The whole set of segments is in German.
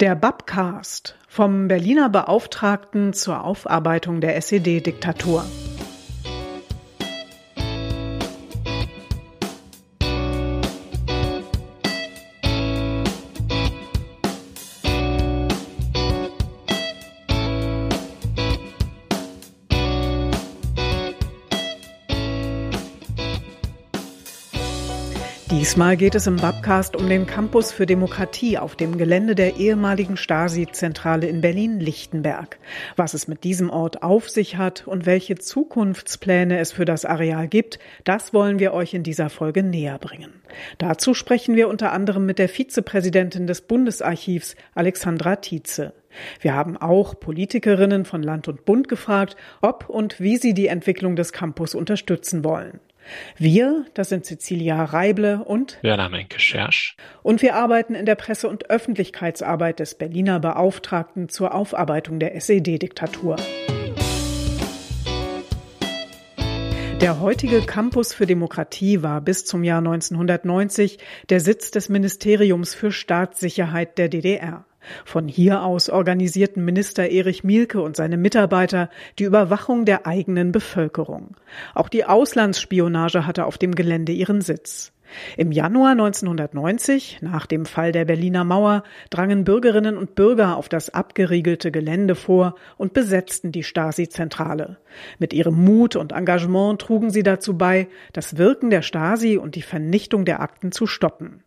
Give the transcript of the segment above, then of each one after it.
Der Babcast vom Berliner Beauftragten zur Aufarbeitung der SED-Diktatur. Diesmal geht es im Babcast um den Campus für Demokratie auf dem Gelände der ehemaligen Stasi-Zentrale in Berlin-Lichtenberg. Was es mit diesem Ort auf sich hat und welche Zukunftspläne es für das Areal gibt, das wollen wir euch in dieser Folge näher bringen. Dazu sprechen wir unter anderem mit der Vizepräsidentin des Bundesarchivs, Alexandra Tietze. Wir haben auch Politikerinnen von Land und Bund gefragt, ob und wie sie die Entwicklung des Campus unterstützen wollen. Wir, das sind Cecilia Reible und Werner Menke-Schersch. Und wir arbeiten in der Presse- und Öffentlichkeitsarbeit des Berliner Beauftragten zur Aufarbeitung der SED-Diktatur. Der heutige Campus für Demokratie war bis zum Jahr 1990 der Sitz des Ministeriums für Staatssicherheit der DDR. Von hier aus organisierten Minister Erich Mielke und seine Mitarbeiter die Überwachung der eigenen Bevölkerung. Auch die Auslandsspionage hatte auf dem Gelände ihren Sitz. Im Januar 1990, nach dem Fall der Berliner Mauer, drangen Bürgerinnen und Bürger auf das abgeriegelte Gelände vor und besetzten die Stasi-Zentrale. Mit ihrem Mut und Engagement trugen sie dazu bei, das Wirken der Stasi und die Vernichtung der Akten zu stoppen.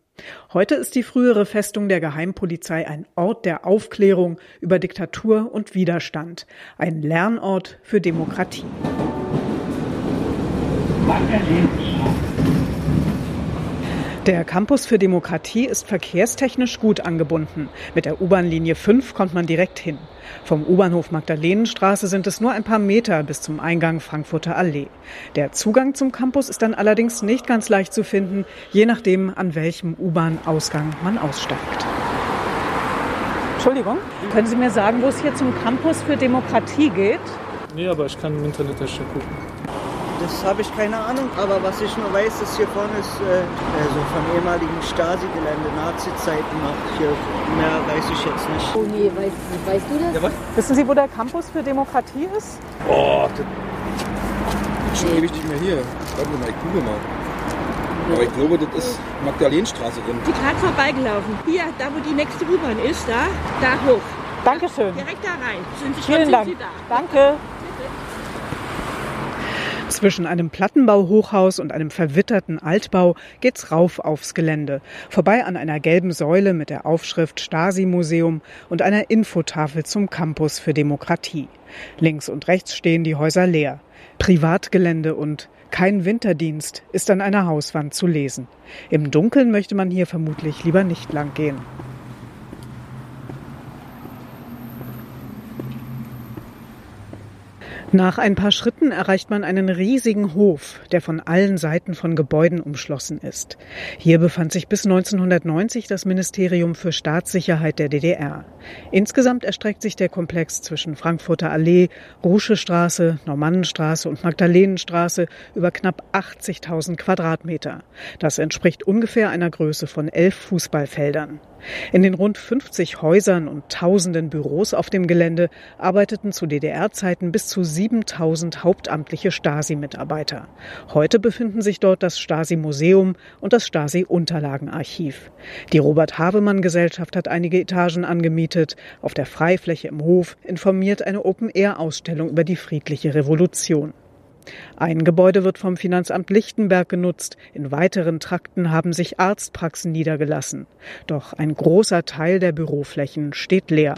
Heute ist die frühere Festung der Geheimpolizei ein Ort der Aufklärung über Diktatur und Widerstand, ein Lernort für Demokratie. Der Campus für Demokratie ist verkehrstechnisch gut angebunden. Mit der U-Bahn-Linie 5 kommt man direkt hin. Vom U-Bahnhof Magdalenenstraße sind es nur ein paar Meter bis zum Eingang Frankfurter Allee. Der Zugang zum Campus ist dann allerdings nicht ganz leicht zu finden, je nachdem, an welchem U-Bahn-Ausgang man aussteigt. Entschuldigung, können Sie mir sagen, wo es hier zum Campus für Demokratie geht? Nee, aber ich kann im Internet das schon gucken. Das habe ich keine Ahnung, aber was ich nur weiß, ist hier vorne ist äh, also vom ehemaligen Stasi-Gelände, Nazi-Zeiten noch. Hier mehr weiß ich jetzt nicht. Oh nee, weißt, weißt du das? Ja, was? Wissen Sie, wo der Campus für Demokratie ist? Oh, das ist schon ewig nicht mehr hier. Warte mal, ich google mal. Aber ich glaube, das ist Magdalenenstraße drin. Die gerade vorbeigelaufen. Hier, da wo die nächste U-Bahn ist, da, da hoch. Dankeschön. Direkt da rein. Sind Sie, Vielen schon Dank. sind Sie da? Danke. Zwischen einem Plattenbauhochhaus und einem verwitterten Altbau geht's rauf aufs Gelände, vorbei an einer gelben Säule mit der Aufschrift Stasi-Museum und einer Infotafel zum Campus für Demokratie. Links und rechts stehen die Häuser leer. Privatgelände und kein Winterdienst ist an einer Hauswand zu lesen. Im Dunkeln möchte man hier vermutlich lieber nicht lang Nach ein paar Schritten erreicht man einen riesigen Hof, der von allen Seiten von Gebäuden umschlossen ist. Hier befand sich bis 1990 das Ministerium für Staatssicherheit der DDR. Insgesamt erstreckt sich der Komplex zwischen Frankfurter Allee, Ruschestraße, Normannenstraße und Magdalenenstraße über knapp 80.000 Quadratmeter. Das entspricht ungefähr einer Größe von elf Fußballfeldern. In den rund 50 Häusern und tausenden Büros auf dem Gelände arbeiteten zu DDR-Zeiten bis zu 7000 hauptamtliche Stasi-Mitarbeiter. Heute befinden sich dort das Stasi-Museum und das Stasi-Unterlagenarchiv. Die Robert-Havemann-Gesellschaft hat einige Etagen angemietet. Auf der Freifläche im Hof informiert eine Open-Air-Ausstellung über die friedliche Revolution. Ein Gebäude wird vom Finanzamt Lichtenberg genutzt, in weiteren Trakten haben sich Arztpraxen niedergelassen. Doch ein großer Teil der Büroflächen steht leer.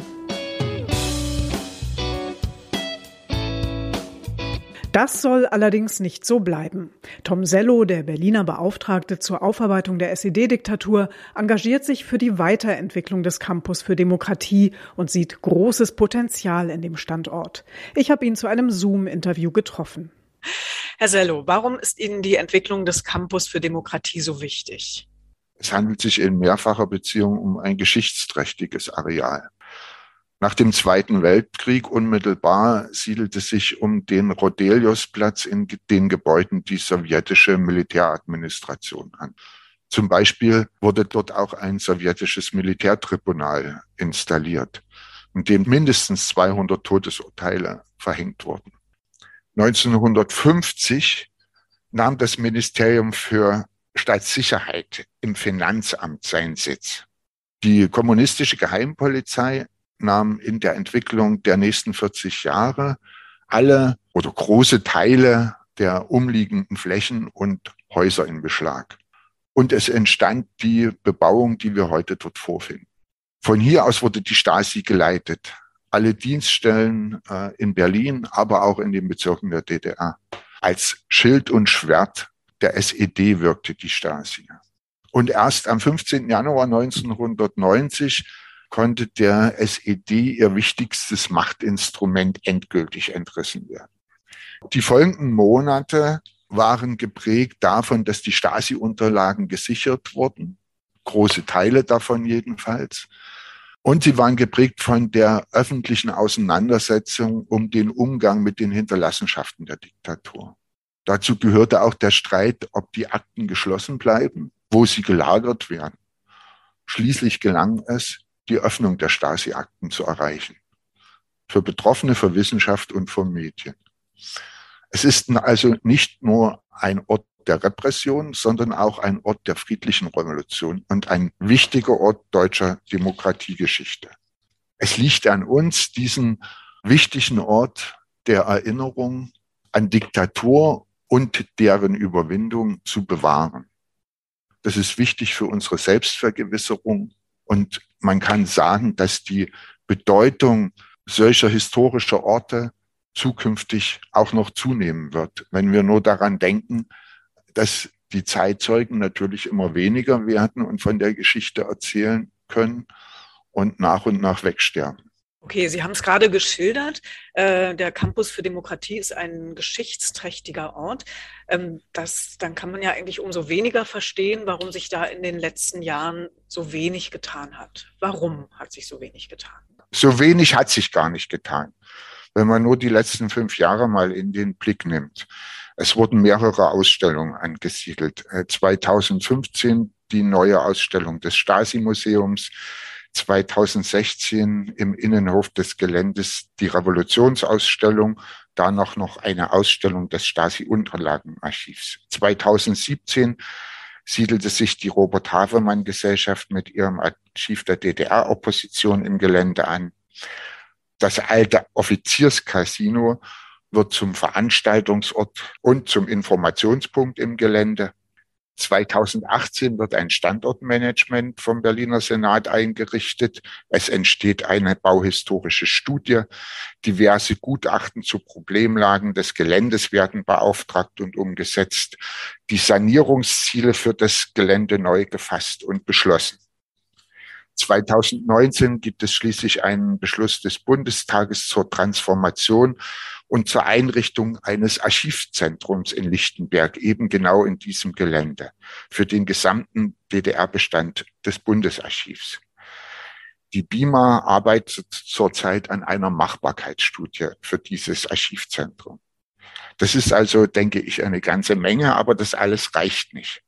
Das soll allerdings nicht so bleiben. Tom Sello, der Berliner Beauftragte zur Aufarbeitung der SED-Diktatur, engagiert sich für die Weiterentwicklung des Campus für Demokratie und sieht großes Potenzial in dem Standort. Ich habe ihn zu einem Zoom-Interview getroffen. Herr Sello, warum ist Ihnen die Entwicklung des Campus für Demokratie so wichtig? Es handelt sich in mehrfacher Beziehung um ein geschichtsträchtiges Areal. Nach dem Zweiten Weltkrieg unmittelbar siedelte sich um den Rodeliusplatz in den Gebäuden die sowjetische Militäradministration an. Zum Beispiel wurde dort auch ein sowjetisches Militärtribunal installiert, in dem mindestens 200 Todesurteile verhängt wurden. 1950 nahm das Ministerium für Staatssicherheit im Finanzamt seinen Sitz. Die kommunistische Geheimpolizei nahm in der Entwicklung der nächsten 40 Jahre alle oder große Teile der umliegenden Flächen und Häuser in Beschlag. Und es entstand die Bebauung, die wir heute dort vorfinden. Von hier aus wurde die Stasi geleitet. Alle Dienststellen äh, in Berlin, aber auch in den Bezirken der DDR. Als Schild und Schwert der SED wirkte die Stasi. Und erst am 15. Januar 1990 konnte der SED ihr wichtigstes Machtinstrument endgültig entrissen werden. Die folgenden Monate waren geprägt davon, dass die Stasi-Unterlagen gesichert wurden, große Teile davon jedenfalls. Und sie waren geprägt von der öffentlichen Auseinandersetzung um den Umgang mit den Hinterlassenschaften der Diktatur. Dazu gehörte auch der Streit, ob die Akten geschlossen bleiben, wo sie gelagert werden. Schließlich gelang es, die Öffnung der Stasi-Akten zu erreichen. Für Betroffene, für Wissenschaft und für Medien. Es ist also nicht nur ein Ort der Repression, sondern auch ein Ort der friedlichen Revolution und ein wichtiger Ort deutscher Demokratiegeschichte. Es liegt an uns, diesen wichtigen Ort der Erinnerung an Diktatur und deren Überwindung zu bewahren. Das ist wichtig für unsere Selbstvergewisserung und man kann sagen, dass die Bedeutung solcher historischer Orte zukünftig auch noch zunehmen wird, wenn wir nur daran denken, dass die Zeitzeugen natürlich immer weniger werden und von der Geschichte erzählen können und nach und nach wegsterben. Okay, Sie haben es gerade geschildert. Äh, der Campus für Demokratie ist ein geschichtsträchtiger Ort. Ähm, das, dann kann man ja eigentlich umso weniger verstehen, warum sich da in den letzten Jahren so wenig getan hat. Warum hat sich so wenig getan? So wenig hat sich gar nicht getan wenn man nur die letzten fünf Jahre mal in den Blick nimmt. Es wurden mehrere Ausstellungen angesiedelt. 2015 äh, die neue Ausstellung des Stasi-Museums, 2016 im Innenhof des Geländes die Revolutionsausstellung, da noch eine Ausstellung des Stasi-Unterlagenarchivs. 2017 siedelte sich die Robert Havemann Gesellschaft mit ihrem Archiv der DDR-Opposition im Gelände an. Das alte Offizierscasino wird zum Veranstaltungsort und zum Informationspunkt im Gelände. 2018 wird ein Standortmanagement vom Berliner Senat eingerichtet. Es entsteht eine bauhistorische Studie. Diverse Gutachten zu Problemlagen des Geländes werden beauftragt und umgesetzt. Die Sanierungsziele für das Gelände neu gefasst und beschlossen. 2019 gibt es schließlich einen Beschluss des Bundestages zur Transformation und zur Einrichtung eines Archivzentrums in Lichtenberg, eben genau in diesem Gelände, für den gesamten DDR-Bestand des Bundesarchivs. Die BIMA arbeitet zurzeit an einer Machbarkeitsstudie für dieses Archivzentrum. Das ist also, denke ich, eine ganze Menge, aber das alles reicht nicht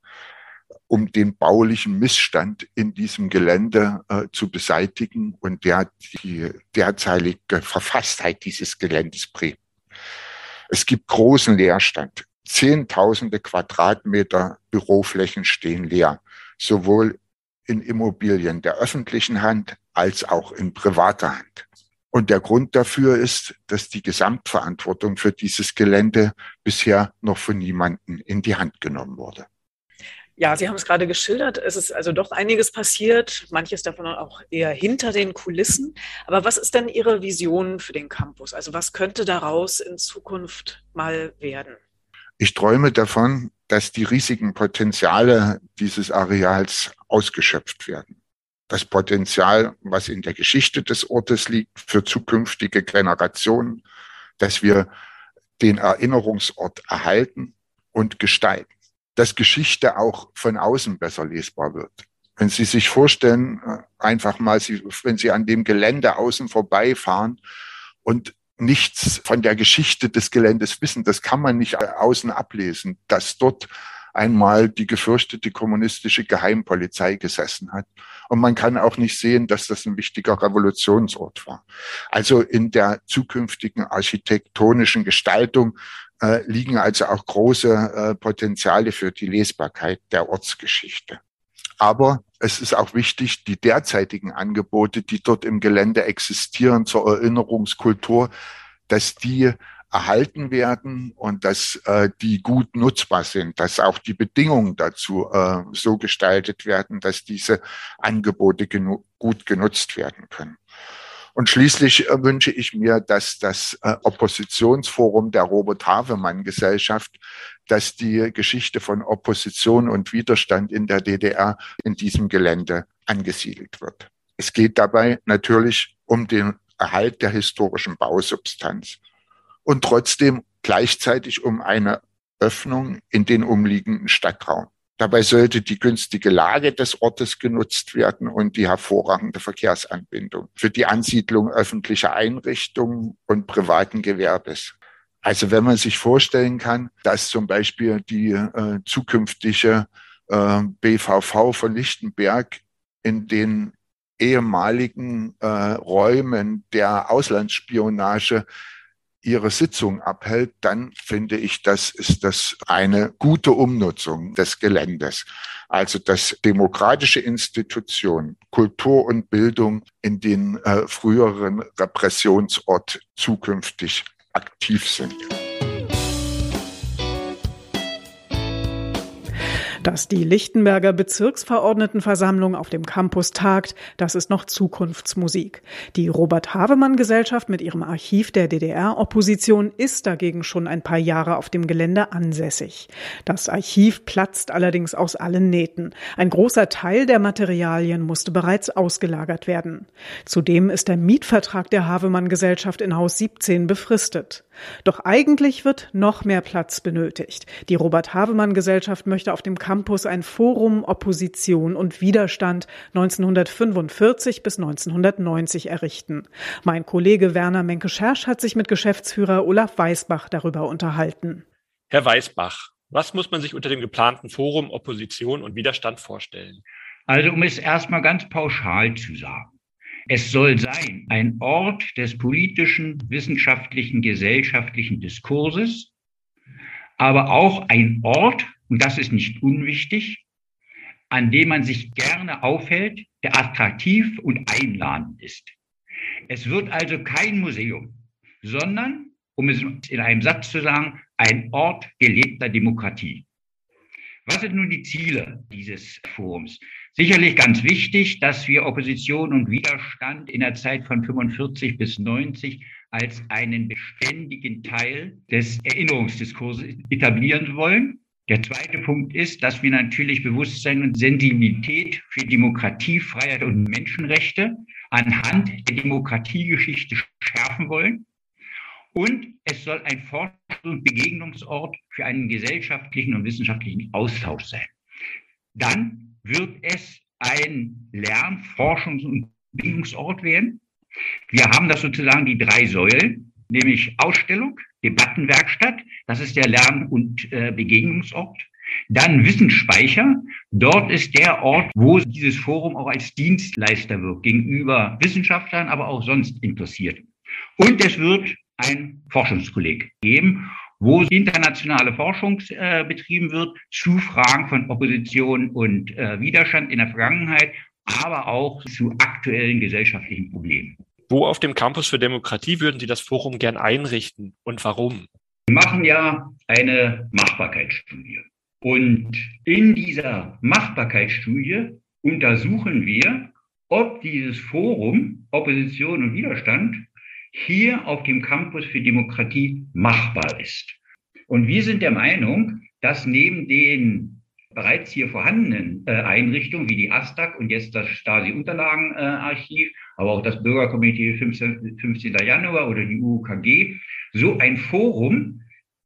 um den baulichen Missstand in diesem Gelände äh, zu beseitigen und der die derzeitige Verfasstheit dieses Geländes prägt. Es gibt großen Leerstand. Zehntausende Quadratmeter Büroflächen stehen leer, sowohl in Immobilien der öffentlichen Hand als auch in privater Hand. Und der Grund dafür ist, dass die Gesamtverantwortung für dieses Gelände bisher noch von niemandem in die Hand genommen wurde. Ja, Sie haben es gerade geschildert. Es ist also doch einiges passiert, manches davon auch eher hinter den Kulissen. Aber was ist denn Ihre Vision für den Campus? Also was könnte daraus in Zukunft mal werden? Ich träume davon, dass die riesigen Potenziale dieses Areals ausgeschöpft werden. Das Potenzial, was in der Geschichte des Ortes liegt, für zukünftige Generationen, dass wir den Erinnerungsort erhalten und gestalten dass Geschichte auch von außen besser lesbar wird. Wenn Sie sich vorstellen, äh, einfach mal, wenn Sie an dem Gelände außen vorbeifahren und nichts von der Geschichte des Geländes wissen, das kann man nicht außen ablesen, dass dort einmal die gefürchtete kommunistische Geheimpolizei gesessen hat. Und man kann auch nicht sehen, dass das ein wichtiger Revolutionsort war. Also in der zukünftigen architektonischen Gestaltung äh, liegen also auch große äh, Potenziale für die Lesbarkeit der Ortsgeschichte. Aber es ist auch wichtig, die derzeitigen Angebote, die dort im Gelände existieren zur Erinnerungskultur, dass die erhalten werden und dass äh, die gut nutzbar sind, dass auch die Bedingungen dazu äh, so gestaltet werden, dass diese Angebote genu gut genutzt werden können. Und schließlich äh, wünsche ich mir, dass das äh, Oppositionsforum der Robert Havemann Gesellschaft, dass die Geschichte von Opposition und Widerstand in der DDR in diesem Gelände angesiedelt wird. Es geht dabei natürlich um den Erhalt der historischen Bausubstanz und trotzdem gleichzeitig um eine Öffnung in den umliegenden Stadtraum. Dabei sollte die günstige Lage des Ortes genutzt werden und die hervorragende Verkehrsanbindung für die Ansiedlung öffentlicher Einrichtungen und privaten Gewerbes. Also wenn man sich vorstellen kann, dass zum Beispiel die äh, zukünftige äh, BVV von Lichtenberg in den ehemaligen äh, Räumen der Auslandsspionage ihre Sitzung abhält, dann finde ich, das ist das eine gute Umnutzung des Geländes. Also dass demokratische Institutionen, Kultur und Bildung in den äh, früheren Repressionsort zukünftig aktiv sind. Dass die Lichtenberger Bezirksverordnetenversammlung auf dem Campus tagt, das ist noch Zukunftsmusik. Die Robert-Havemann-Gesellschaft mit ihrem Archiv der DDR-Opposition ist dagegen schon ein paar Jahre auf dem Gelände ansässig. Das Archiv platzt allerdings aus allen Nähten. Ein großer Teil der Materialien musste bereits ausgelagert werden. Zudem ist der Mietvertrag der Havemann-Gesellschaft in Haus 17 befristet. Doch eigentlich wird noch mehr Platz benötigt. Die Robert-Havemann-Gesellschaft möchte auf dem Campus ein Forum Opposition und Widerstand 1945 bis 1990 errichten. Mein Kollege Werner Menke-Schersch hat sich mit Geschäftsführer Olaf Weisbach darüber unterhalten. Herr Weisbach, was muss man sich unter dem geplanten Forum Opposition und Widerstand vorstellen? Also um es erstmal ganz pauschal zu sagen. Es soll sein ein Ort des politischen, wissenschaftlichen, gesellschaftlichen Diskurses, aber auch ein Ort, und das ist nicht unwichtig, an dem man sich gerne aufhält, der attraktiv und einladend ist. Es wird also kein Museum, sondern, um es in einem Satz zu sagen, ein Ort gelebter Demokratie. Was sind nun die Ziele dieses Forums? Sicherlich ganz wichtig, dass wir Opposition und Widerstand in der Zeit von 45 bis 90 als einen beständigen Teil des Erinnerungsdiskurses etablieren wollen. Der zweite Punkt ist, dass wir natürlich Bewusstsein und Sensibilität für Demokratie, Freiheit und Menschenrechte anhand der Demokratiegeschichte schärfen wollen. Und es soll ein Forschungs- und Begegnungsort für einen gesellschaftlichen und wissenschaftlichen Austausch sein. Dann wird es ein Lern-, Forschungs- und Bildungsort werden. Wir haben das sozusagen die drei Säulen, nämlich Ausstellung, Debattenwerkstatt, das ist der Lern- und äh, Begegnungsort. Dann Wissensspeicher, dort ist der Ort, wo dieses Forum auch als Dienstleister wirkt, gegenüber Wissenschaftlern, aber auch sonst interessiert. Und es wird ein Forschungskolleg geben wo internationale Forschung äh, betrieben wird zu Fragen von Opposition und äh, Widerstand in der Vergangenheit, aber auch zu aktuellen gesellschaftlichen Problemen. Wo auf dem Campus für Demokratie würden Sie das Forum gern einrichten und warum? Wir machen ja eine Machbarkeitsstudie. Und in dieser Machbarkeitsstudie untersuchen wir, ob dieses Forum Opposition und Widerstand hier auf dem Campus für Demokratie machbar ist. Und wir sind der Meinung, dass neben den bereits hier vorhandenen äh, Einrichtungen wie die ASTAG und jetzt das Stasi-Unterlagenarchiv, aber auch das Bürgerkomitee 15, 15. Januar oder die UKG, so ein Forum,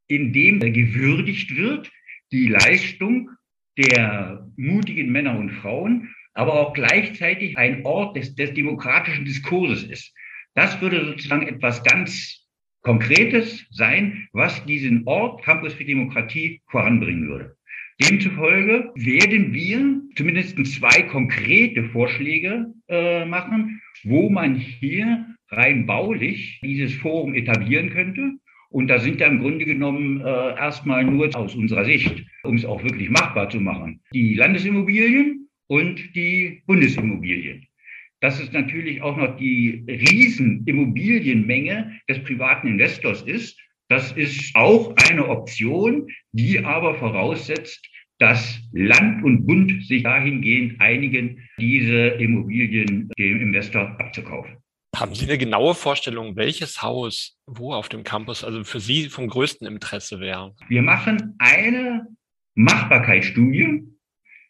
in dem gewürdigt wird, die Leistung der mutigen Männer und Frauen, aber auch gleichzeitig ein Ort des, des demokratischen Diskurses ist. Das würde sozusagen etwas ganz Konkretes sein, was diesen Ort Campus für Demokratie voranbringen würde. Demzufolge werden wir zumindest zwei konkrete Vorschläge äh, machen, wo man hier rein baulich dieses Forum etablieren könnte. Und da sind ja im Grunde genommen äh, erstmal nur aus unserer Sicht, um es auch wirklich machbar zu machen, die Landesimmobilien und die Bundesimmobilien. Dass es natürlich auch noch die Riesenimmobilienmenge des privaten Investors ist, das ist auch eine Option, die aber voraussetzt, dass Land und Bund sich dahingehend einigen, diese Immobilien dem Investor abzukaufen. Haben Sie eine genaue Vorstellung, welches Haus wo auf dem Campus also für Sie vom größten Interesse wäre? Wir machen eine Machbarkeitsstudie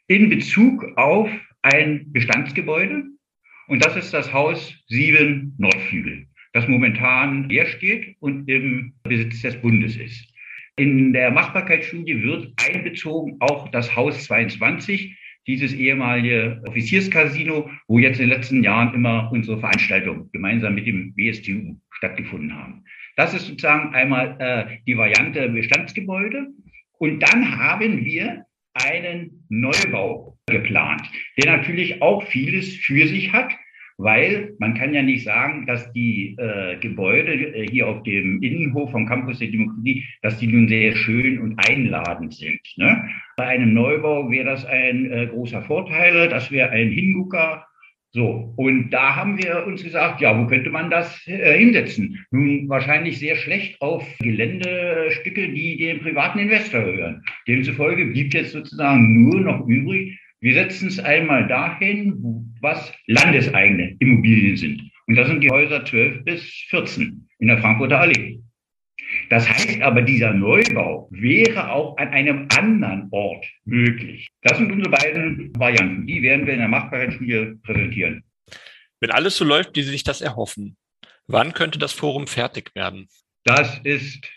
in Bezug auf ein Bestandsgebäude. Und das ist das Haus 7 Nordflügel, das momentan leer steht und im Besitz des Bundes ist. In der Machbarkeitsstudie wird einbezogen auch das Haus 22, dieses ehemalige Offizierscasino, wo jetzt in den letzten Jahren immer unsere Veranstaltungen gemeinsam mit dem BSTU stattgefunden haben. Das ist sozusagen einmal äh, die Variante Bestandsgebäude. Und dann haben wir einen Neubau geplant, der natürlich auch vieles für sich hat, weil man kann ja nicht sagen, dass die äh, Gebäude äh, hier auf dem Innenhof vom Campus der Demokratie, dass die nun sehr schön und einladend sind. Ne? Bei einem Neubau wäre das ein äh, großer Vorteil, das wäre ein Hingucker. So, und da haben wir uns gesagt, ja, wo könnte man das äh, hinsetzen? Nun wahrscheinlich sehr schlecht auf Geländestücke, die dem privaten Investor gehören. Demzufolge blieb jetzt sozusagen nur noch übrig, wir setzen es einmal dahin, was landeseigene Immobilien sind. Und das sind die Häuser 12 bis 14 in der Frankfurter Allee. Das heißt aber, dieser Neubau wäre auch an einem anderen Ort möglich. Das sind unsere beiden Varianten. Die werden wir in der Machbarkeitsstudie präsentieren. Wenn alles so läuft, wie Sie sich das erhoffen, wann könnte das Forum fertig werden? Das ist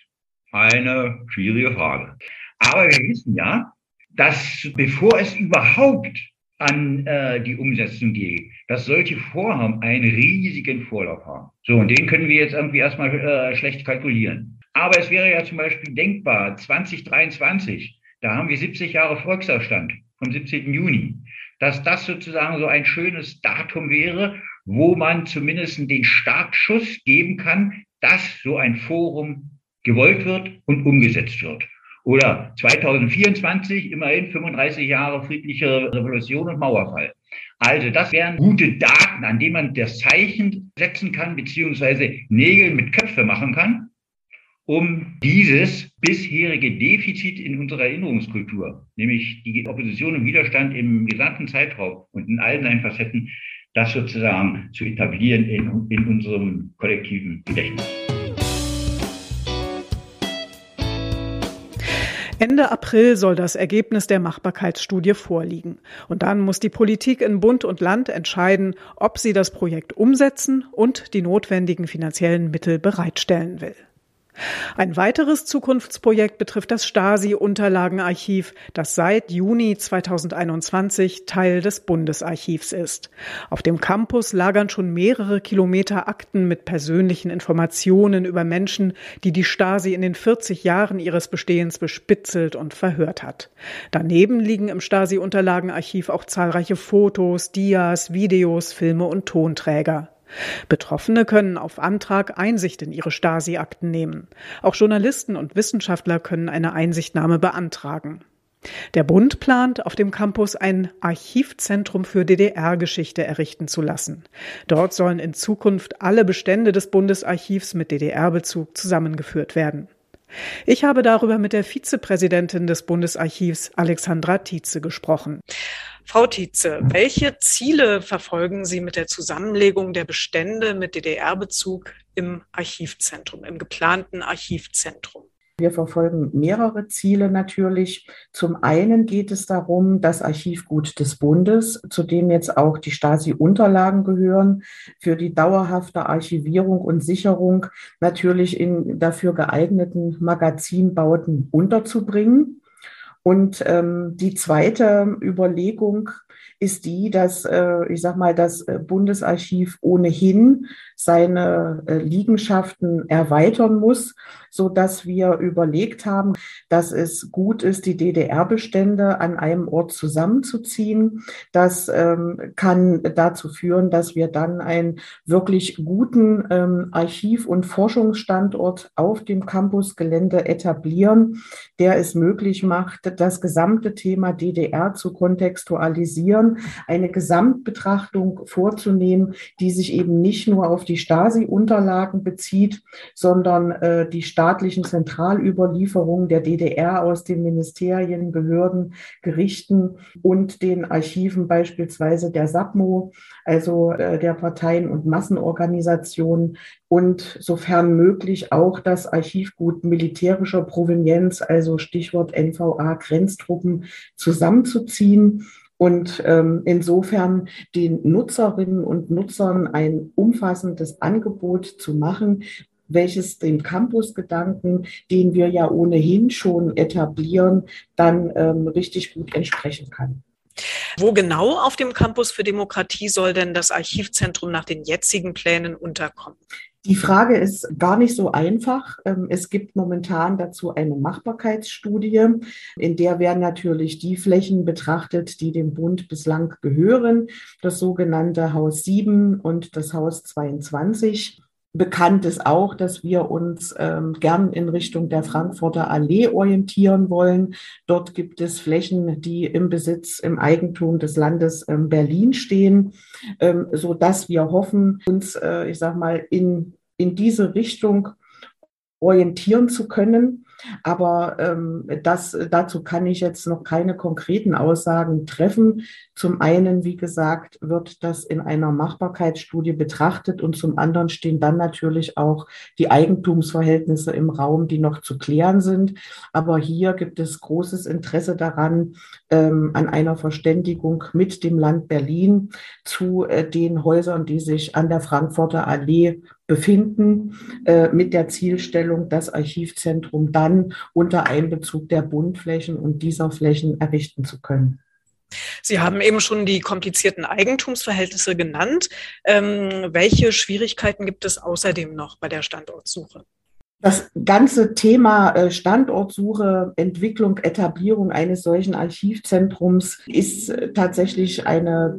eine schwierige Frage. Aber wir wissen ja, dass bevor es überhaupt an äh, die Umsetzung geht, dass solche Vorhaben einen riesigen Vorlauf haben. So, und den können wir jetzt irgendwie erstmal äh, schlecht kalkulieren. Aber es wäre ja zum Beispiel denkbar, 2023, da haben wir 70 Jahre Volksaufstand vom 17. Juni, dass das sozusagen so ein schönes Datum wäre, wo man zumindest den Startschuss geben kann, dass so ein Forum gewollt wird und umgesetzt wird. Oder 2024, immerhin 35 Jahre friedliche Revolution und Mauerfall. Also das wären gute Daten, an denen man das Zeichen setzen kann, beziehungsweise Nägel mit Köpfe machen kann, um dieses bisherige Defizit in unserer Erinnerungskultur, nämlich die Opposition und Widerstand im gesamten Zeitraum und in allen seinen Facetten, das sozusagen zu etablieren in, in unserem kollektiven Gedächtnis. Ende April soll das Ergebnis der Machbarkeitsstudie vorliegen. Und dann muss die Politik in Bund und Land entscheiden, ob sie das Projekt umsetzen und die notwendigen finanziellen Mittel bereitstellen will. Ein weiteres Zukunftsprojekt betrifft das Stasi-Unterlagenarchiv, das seit Juni 2021 Teil des Bundesarchivs ist. Auf dem Campus lagern schon mehrere Kilometer Akten mit persönlichen Informationen über Menschen, die die Stasi in den 40 Jahren ihres Bestehens bespitzelt und verhört hat. Daneben liegen im Stasi-Unterlagenarchiv auch zahlreiche Fotos, Dias, Videos, Filme und Tonträger. Betroffene können auf Antrag Einsicht in ihre Stasi-Akten nehmen. Auch Journalisten und Wissenschaftler können eine Einsichtnahme beantragen. Der Bund plant, auf dem Campus ein Archivzentrum für DDR-Geschichte errichten zu lassen. Dort sollen in Zukunft alle Bestände des Bundesarchivs mit DDR-Bezug zusammengeführt werden. Ich habe darüber mit der Vizepräsidentin des Bundesarchivs Alexandra Tietze gesprochen. Frau Tietze, welche Ziele verfolgen Sie mit der Zusammenlegung der Bestände mit DDR-Bezug im Archivzentrum, im geplanten Archivzentrum? Wir verfolgen mehrere Ziele natürlich. Zum einen geht es darum, das Archivgut des Bundes, zu dem jetzt auch die Stasi-Unterlagen gehören, für die dauerhafte Archivierung und Sicherung natürlich in dafür geeigneten Magazinbauten unterzubringen. Und ähm, die zweite Überlegung ist die, dass, äh, ich sag mal, das äh, Bundesarchiv ohnehin seine äh, Liegenschaften erweitern muss, so dass wir überlegt haben, dass es gut ist, die DDR-Bestände an einem Ort zusammenzuziehen. Das ähm, kann dazu führen, dass wir dann einen wirklich guten ähm, Archiv- und Forschungsstandort auf dem Campusgelände etablieren, der es möglich macht, das gesamte Thema DDR zu kontextualisieren, eine Gesamtbetrachtung vorzunehmen, die sich eben nicht nur auf die Stasi-Unterlagen bezieht, sondern äh, die staatlichen Zentralüberlieferungen der DDR aus den Ministerien, Behörden, Gerichten und den Archiven beispielsweise der SAPMO, also äh, der Parteien- und Massenorganisationen und sofern möglich auch das Archivgut militärischer Provenienz, also Stichwort NVA, Grenztruppen, zusammenzuziehen und ähm, insofern den Nutzerinnen und Nutzern ein umfassendes Angebot zu machen, welches den Campusgedanken, den wir ja ohnehin schon etablieren, dann ähm, richtig gut entsprechen kann. Wo genau auf dem Campus für Demokratie soll denn das Archivzentrum nach den jetzigen Plänen unterkommen? Die Frage ist gar nicht so einfach. Ähm, es gibt momentan dazu eine Machbarkeitsstudie, in der werden natürlich die Flächen betrachtet, die dem Bund bislang gehören, das sogenannte Haus 7 und das Haus 22. Bekannt ist auch, dass wir uns ähm, gern in Richtung der Frankfurter Allee orientieren wollen. Dort gibt es Flächen, die im Besitz, im Eigentum des Landes ähm, Berlin stehen, ähm, so dass wir hoffen, uns, äh, ich sag mal, in, in diese Richtung orientieren zu können. Aber ähm, das, dazu kann ich jetzt noch keine konkreten Aussagen treffen. Zum einen, wie gesagt, wird das in einer Machbarkeitsstudie betrachtet und zum anderen stehen dann natürlich auch die Eigentumsverhältnisse im Raum, die noch zu klären sind. Aber hier gibt es großes Interesse daran, ähm, an einer Verständigung mit dem Land Berlin zu äh, den Häusern, die sich an der Frankfurter Allee befinden, äh, mit der Zielstellung, das Archivzentrum dann unter Einbezug der Bundflächen und dieser Flächen errichten zu können. Sie haben eben schon die komplizierten Eigentumsverhältnisse genannt. Ähm, welche Schwierigkeiten gibt es außerdem noch bei der Standortsuche? Das ganze Thema äh, Standortsuche, Entwicklung, Etablierung eines solchen Archivzentrums ist äh, tatsächlich eine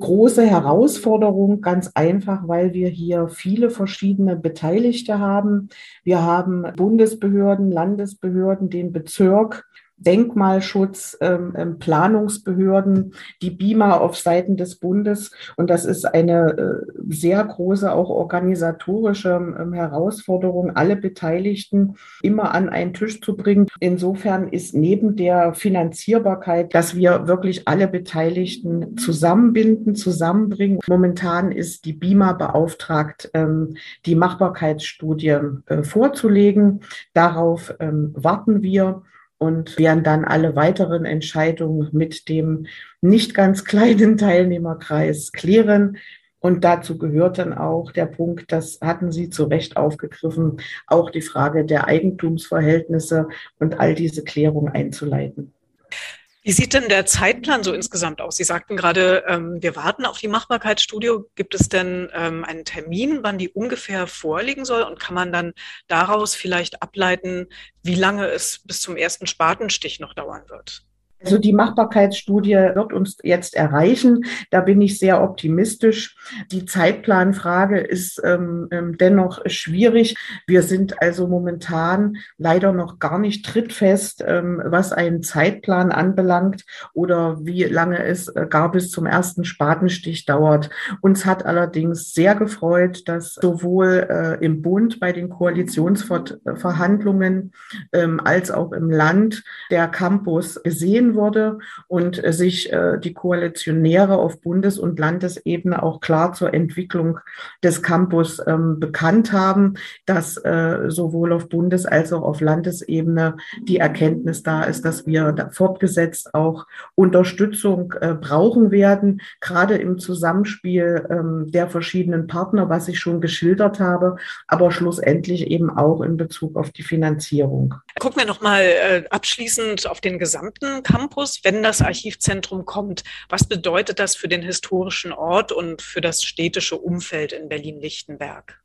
große Herausforderung, ganz einfach, weil wir hier viele verschiedene Beteiligte haben. Wir haben Bundesbehörden, Landesbehörden, den Bezirk, Denkmalschutz, ähm, ähm, Planungsbehörden, die BIMA auf Seiten des Bundes. Und das ist eine äh, sehr große, auch organisatorische ähm, Herausforderung, alle Beteiligten immer an einen Tisch zu bringen. Insofern ist neben der Finanzierbarkeit, dass wir wirklich alle Beteiligten zusammenbinden, zusammenbringen. Momentan ist die BIMA beauftragt, ähm, die Machbarkeitsstudie äh, vorzulegen. Darauf ähm, warten wir und werden dann alle weiteren Entscheidungen mit dem nicht ganz kleinen Teilnehmerkreis klären. Und dazu gehört dann auch der Punkt, das hatten Sie zu Recht aufgegriffen, auch die Frage der Eigentumsverhältnisse und all diese Klärung einzuleiten. Wie sieht denn der Zeitplan so insgesamt aus? Sie sagten gerade, ähm, wir warten auf die Machbarkeitsstudie. Gibt es denn ähm, einen Termin, wann die ungefähr vorliegen soll? Und kann man dann daraus vielleicht ableiten, wie lange es bis zum ersten Spatenstich noch dauern wird? Also die Machbarkeitsstudie wird uns jetzt erreichen. Da bin ich sehr optimistisch. Die Zeitplanfrage ist ähm, ähm, dennoch schwierig. Wir sind also momentan leider noch gar nicht trittfest, ähm, was einen Zeitplan anbelangt oder wie lange es äh, gar bis zum ersten Spatenstich dauert. Uns hat allerdings sehr gefreut, dass sowohl äh, im Bund bei den Koalitionsverhandlungen ähm, als auch im Land der Campus gesehen wurde und äh, sich äh, die Koalitionäre auf Bundes- und Landesebene auch klar zur Entwicklung des Campus ähm, bekannt haben, dass äh, sowohl auf Bundes- als auch auf Landesebene die Erkenntnis da ist, dass wir fortgesetzt auch Unterstützung brauchen werden, gerade im Zusammenspiel ähm, der verschiedenen Partner, was ich schon geschildert habe, aber schlussendlich eben auch in Bezug auf die Finanzierung. Gucken wir noch mal abschließend auf den gesamten Campus Campus, wenn das Archivzentrum kommt, was bedeutet das für den historischen Ort und für das städtische Umfeld in Berlin-Lichtenberg?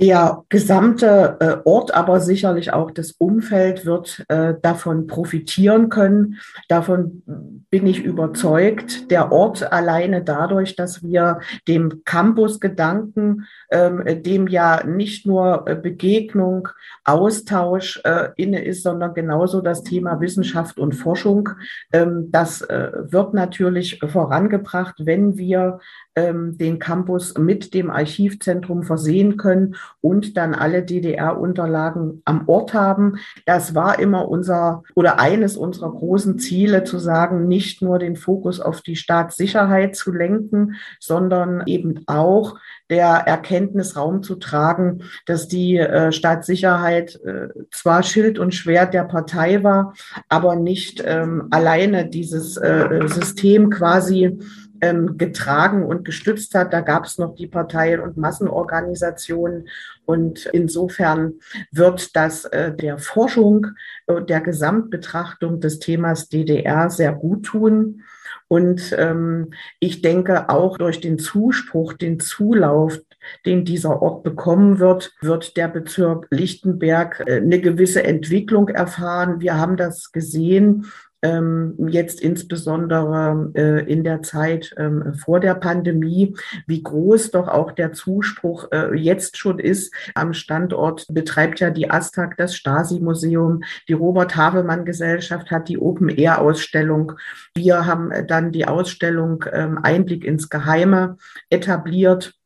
Der gesamte äh, Ort, aber sicherlich auch das Umfeld wird äh, davon profitieren können. Davon bin ich überzeugt. Der Ort alleine dadurch, dass wir dem Campus-Gedanken, ähm, dem ja nicht nur äh, Begegnung, Austausch inne ist, sondern genauso das Thema Wissenschaft und Forschung, ähm, das wird natürlich vorangebracht, wenn wir ähm, den Campus mit dem Archivzentrum versehen können und dann alle DDR-Unterlagen am Ort haben. Das war immer unser oder eines unserer großen Ziele, zu sagen, nicht nur den Fokus auf die Staatssicherheit zu lenken, sondern eben auch der Erkenntnis Raum zu tragen, dass die äh, Staatssicherheit äh, zwar Schild und Schwert der Partei war, aber nicht ähm, alleine dieses äh, System quasi ähm, getragen und gestützt hat. Da gab es noch die Parteien- und Massenorganisationen. Und insofern wird das äh, der Forschung, äh, der Gesamtbetrachtung des Themas DDR sehr gut tun. Und ähm, ich denke auch durch den Zuspruch, den Zulauf, den dieser Ort bekommen wird, wird der Bezirk Lichtenberg äh, eine gewisse Entwicklung erfahren. Wir haben das gesehen jetzt insbesondere äh, in der Zeit ähm, vor der Pandemie, wie groß doch auch der Zuspruch äh, jetzt schon ist. Am Standort betreibt ja die ASTAG das Stasi-Museum, die Robert-Havemann-Gesellschaft hat die Open-Air-Ausstellung. Wir haben dann die Ausstellung ähm, Einblick ins Geheime etabliert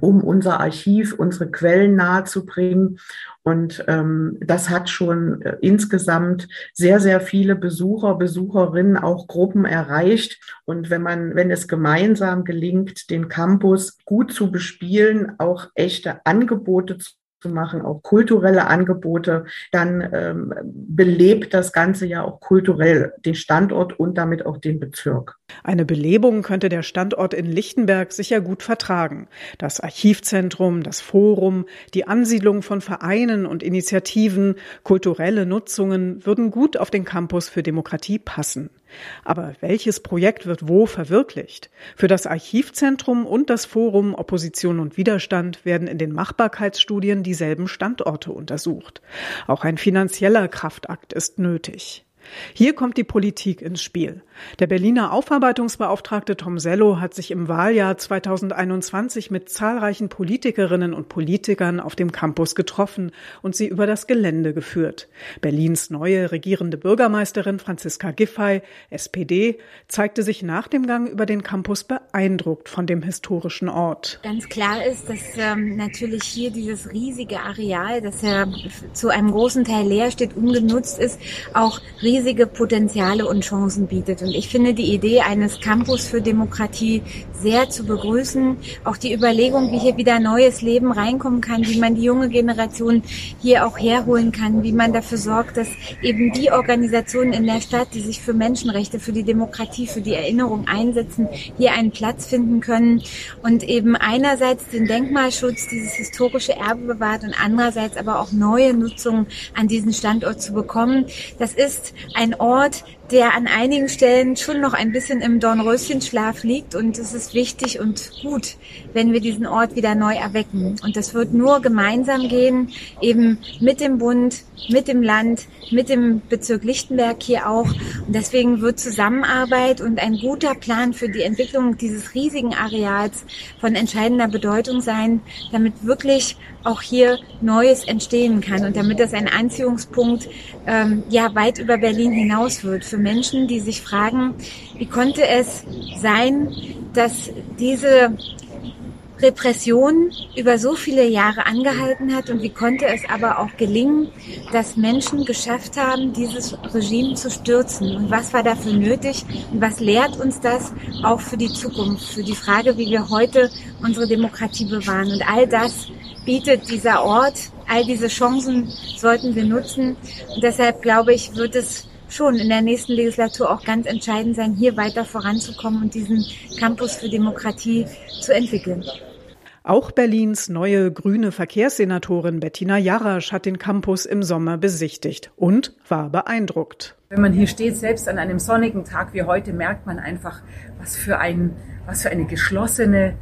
um unser Archiv, unsere Quellen nahezubringen. Und ähm, das hat schon äh, insgesamt sehr, sehr viele Besucher, Besucherinnen, auch Gruppen erreicht. Und wenn man, wenn es gemeinsam gelingt, den Campus gut zu bespielen, auch echte Angebote zu zu machen, auch kulturelle Angebote, dann ähm, belebt das Ganze ja auch kulturell den Standort und damit auch den Bezirk. Eine Belebung könnte der Standort in Lichtenberg sicher gut vertragen. Das Archivzentrum, das Forum, die Ansiedlung von Vereinen und Initiativen, kulturelle Nutzungen würden gut auf den Campus für Demokratie passen. Aber welches Projekt wird wo verwirklicht? Für das Archivzentrum und das Forum Opposition und Widerstand werden in den Machbarkeitsstudien dieselben Standorte untersucht. Auch ein finanzieller Kraftakt ist nötig. Hier kommt die Politik ins Spiel. Der Berliner Aufarbeitungsbeauftragte Tom Sello hat sich im Wahljahr 2021 mit zahlreichen Politikerinnen und Politikern auf dem Campus getroffen und sie über das Gelände geführt. Berlins neue regierende Bürgermeisterin Franziska Giffey, SPD, zeigte sich nach dem Gang über den Campus beeindruckt von dem historischen Ort. Ganz klar ist, dass ähm, natürlich hier dieses riesige Areal, das ja zu einem großen Teil leer steht, ungenutzt ist, auch riesige Potenziale und Chancen bietet. Und ich finde die Idee eines Campus für Demokratie sehr zu begrüßen. Auch die Überlegung, wie hier wieder neues Leben reinkommen kann, wie man die junge Generation hier auch herholen kann, wie man dafür sorgt, dass eben die Organisationen in der Stadt, die sich für Menschenrechte, für die Demokratie, für die Erinnerung einsetzen, hier einen Platz finden können und eben einerseits den Denkmalschutz, dieses historische Erbe bewahrt und andererseits aber auch neue Nutzungen an diesen Standort zu bekommen. Das ist ein Ort, der an einigen Stellen schon noch ein bisschen im Dornröschenschlaf liegt. Und es ist wichtig und gut, wenn wir diesen Ort wieder neu erwecken. Und das wird nur gemeinsam gehen, eben mit dem Bund, mit dem Land, mit dem Bezirk Lichtenberg hier auch. Und deswegen wird Zusammenarbeit und ein guter Plan für die Entwicklung dieses riesigen Areals von entscheidender Bedeutung sein, damit wirklich auch hier Neues entstehen kann und damit das ein Anziehungspunkt ähm, ja weit über Berlin hinaus wird für Menschen, die sich fragen, wie konnte es sein, dass diese Repression über so viele Jahre angehalten hat und wie konnte es aber auch gelingen, dass Menschen geschafft haben, dieses Regime zu stürzen? Und was war dafür nötig? Und was lehrt uns das auch für die Zukunft, für die Frage, wie wir heute unsere Demokratie bewahren? Und all das bietet dieser Ort, all diese Chancen sollten wir nutzen. Und deshalb glaube ich, wird es schon in der nächsten Legislatur auch ganz entscheidend sein, hier weiter voranzukommen und diesen Campus für Demokratie zu entwickeln. Auch Berlins neue grüne Verkehrssenatorin Bettina Jarasch hat den Campus im Sommer besichtigt und war beeindruckt. Wenn man hier steht, selbst an einem sonnigen Tag wie heute, merkt man einfach, was für, ein, was für eine geschlossene,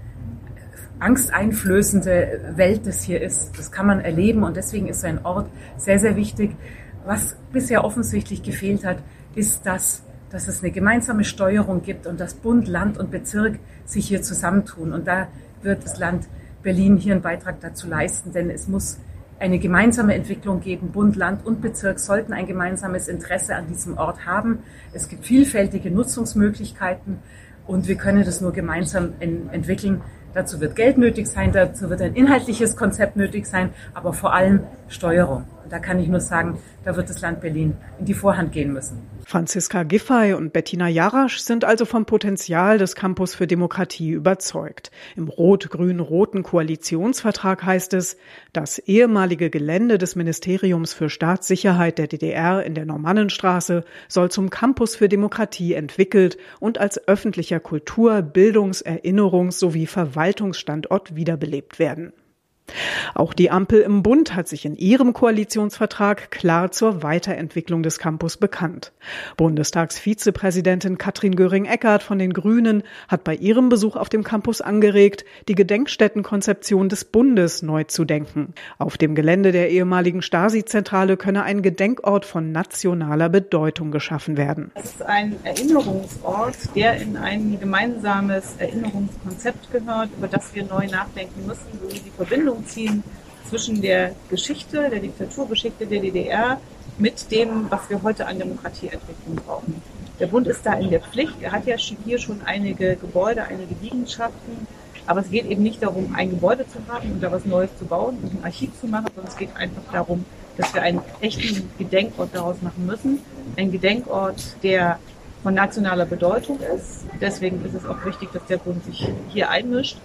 angsteinflößende Welt das hier ist. Das kann man erleben und deswegen ist so ein Ort sehr, sehr wichtig. Was bisher offensichtlich gefehlt hat, ist, dass, dass es eine gemeinsame Steuerung gibt und dass Bund, Land und Bezirk sich hier zusammentun. Und da wird das Land Berlin hier einen Beitrag dazu leisten, denn es muss eine gemeinsame Entwicklung geben. Bund, Land und Bezirk sollten ein gemeinsames Interesse an diesem Ort haben. Es gibt vielfältige Nutzungsmöglichkeiten und wir können das nur gemeinsam entwickeln. Dazu wird Geld nötig sein, dazu wird ein inhaltliches Konzept nötig sein, aber vor allem Steuerung. Und da kann ich nur sagen, da wird das Land Berlin in die Vorhand gehen müssen. Franziska Giffey und Bettina Jarasch sind also vom Potenzial des Campus für Demokratie überzeugt. Im rot-grün-roten Koalitionsvertrag heißt es, das ehemalige Gelände des Ministeriums für Staatssicherheit der DDR in der Normannenstraße soll zum Campus für Demokratie entwickelt und als öffentlicher Kultur-, Bildungs-, Erinnerungs- sowie Verwaltungsstandort wiederbelebt werden. Auch die Ampel im Bund hat sich in ihrem Koalitionsvertrag klar zur Weiterentwicklung des Campus bekannt. Bundestagsvizepräsidentin Katrin Göring-Eckardt von den Grünen hat bei ihrem Besuch auf dem Campus angeregt, die Gedenkstättenkonzeption des Bundes neu zu denken. Auf dem Gelände der ehemaligen Stasi-Zentrale könne ein Gedenkort von nationaler Bedeutung geschaffen werden. Es ist ein Erinnerungsort, der in ein gemeinsames Erinnerungskonzept gehört, über das wir neu nachdenken müssen, wo die Verbindung ziehen zwischen der Geschichte, der Diktaturgeschichte der DDR mit dem, was wir heute an Demokratieentwicklung brauchen. Der Bund ist da in der Pflicht. Er hat ja hier schon einige Gebäude, einige Liegenschaften. Aber es geht eben nicht darum, ein Gebäude zu haben und da was Neues zu bauen und ein Archiv zu machen, sondern es geht einfach darum, dass wir einen echten Gedenkort daraus machen müssen. Ein Gedenkort, der von nationaler Bedeutung ist. Deswegen ist es auch wichtig, dass der Bund sich hier einmischt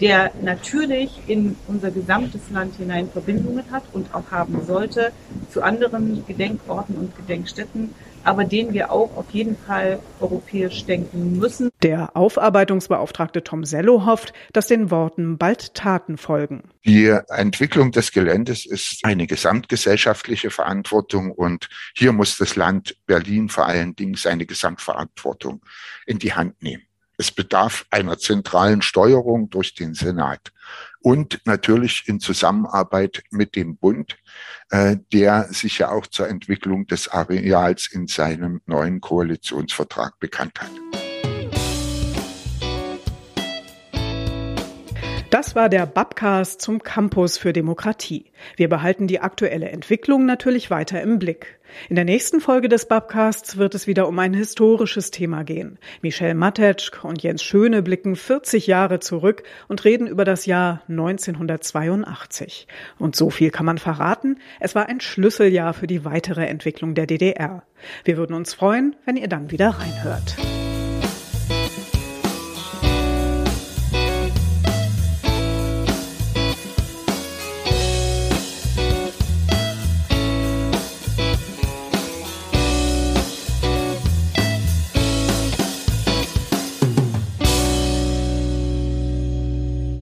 der natürlich in unser gesamtes Land hinein Verbindungen hat und auch haben sollte zu anderen Gedenkorten und Gedenkstätten, aber den wir auch auf jeden Fall europäisch denken müssen. Der Aufarbeitungsbeauftragte Tom Sello hofft, dass den Worten bald Taten folgen. Die Entwicklung des Geländes ist eine gesamtgesellschaftliche Verantwortung und hier muss das Land Berlin vor allen Dingen seine Gesamtverantwortung in die Hand nehmen. Es bedarf einer zentralen Steuerung durch den Senat und natürlich in Zusammenarbeit mit dem Bund, äh, der sich ja auch zur Entwicklung des Areals in seinem neuen Koalitionsvertrag bekannt hat. Das war der Babcast zum Campus für Demokratie. Wir behalten die aktuelle Entwicklung natürlich weiter im Blick. In der nächsten Folge des Babcasts wird es wieder um ein historisches Thema gehen. Michel Matetschk und Jens Schöne blicken 40 Jahre zurück und reden über das Jahr 1982. Und so viel kann man verraten, es war ein Schlüsseljahr für die weitere Entwicklung der DDR. Wir würden uns freuen, wenn ihr dann wieder reinhört.